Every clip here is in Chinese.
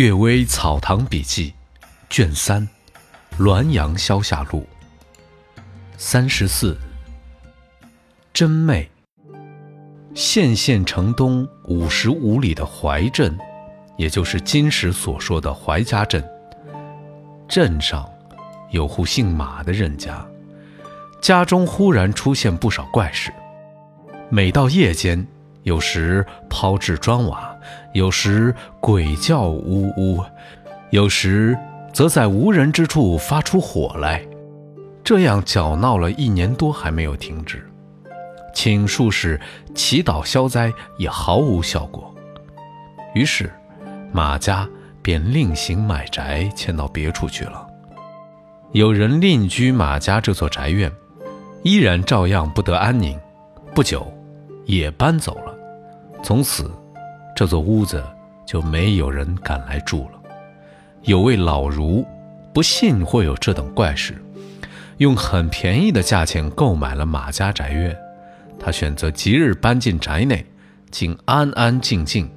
岳微草堂笔记，卷三，滦阳消夏录，三十四。真妹。县县城东五十五里的怀镇，也就是今时所说的怀家镇。镇上有户姓马的人家，家中忽然出现不少怪事。每到夜间，有时抛掷砖瓦。有时鬼叫呜呜，有时则在无人之处发出火来，这样搅闹了一年多还没有停止。请术士祈祷消灾也毫无效果，于是马家便另行买宅迁到别处去了。有人另居马家这座宅院，依然照样不得安宁，不久也搬走了，从此。这座屋子就没有人敢来住了。有位老儒不信会有这等怪事，用很便宜的价钱购买了马家宅院。他选择即日搬进宅内，竟安安静静，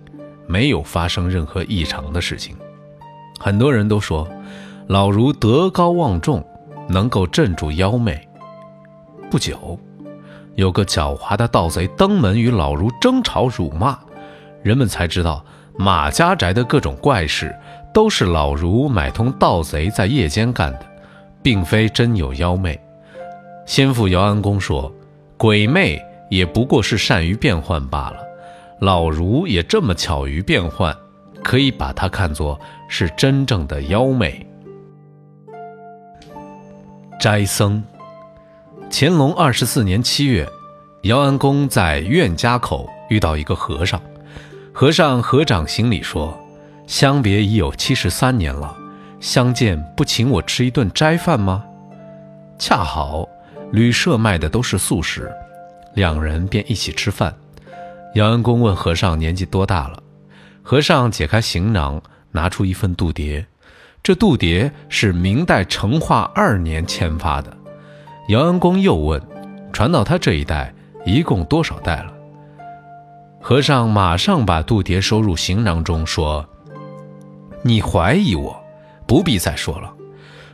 没有发生任何异常的事情。很多人都说，老儒德高望重，能够镇住妖魅。不久，有个狡猾的盗贼登门与老儒争吵辱骂。人们才知道，马家宅的各种怪事，都是老儒买通盗贼在夜间干的，并非真有妖魅。先父姚安公说，鬼魅也不过是善于变换罢了。老儒也这么巧于变换，可以把它看作是真正的妖魅。斋僧，乾隆二十四年七月，姚安公在苑家口遇到一个和尚。和尚合掌行礼说：“相别已有七十三年了，相见不请我吃一顿斋饭吗？”恰好旅社卖的都是素食，两人便一起吃饭。姚安公问和尚年纪多大了，和尚解开行囊，拿出一份度牒，这度牒是明代成化二年签发的。姚安公又问：“传到他这一代，一共多少代了？”和尚马上把度牒收入行囊中，说：“你怀疑我，不必再说了。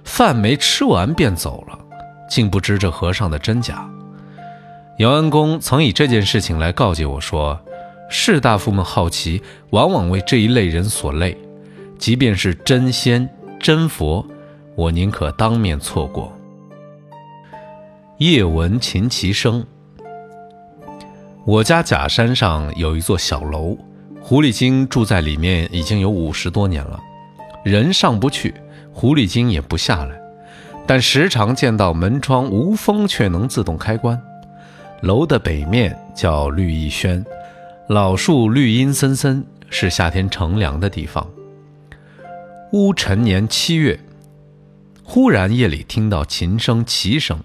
饭没吃完便走了，竟不知这和尚的真假。”姚安公曾以这件事情来告诫我说：“士大夫们好奇，往往为这一类人所累。即便是真仙真佛，我宁可当面错过。”夜闻琴棋声。我家假山上有一座小楼，狐狸精住在里面已经有五十多年了。人上不去，狐狸精也不下来，但时常见到门窗无风却能自动开关。楼的北面叫绿意轩，老树绿荫森森，是夏天乘凉的地方。乌辰年七月，忽然夜里听到琴声棋声，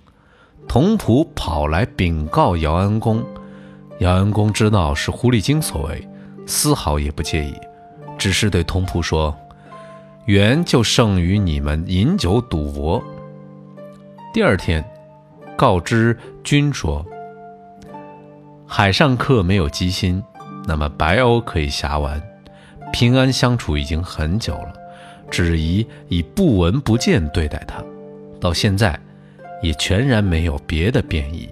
童仆跑来禀告姚安公。姚安公知道是狐狸精所为，丝毫也不介意，只是对童仆说：“缘就胜于你们饮酒赌博。”第二天，告知君说：“海上客没有机心，那么白鸥可以暇玩。平安相处已经很久了，只宜以不闻不见对待他，到现在，也全然没有别的变异。”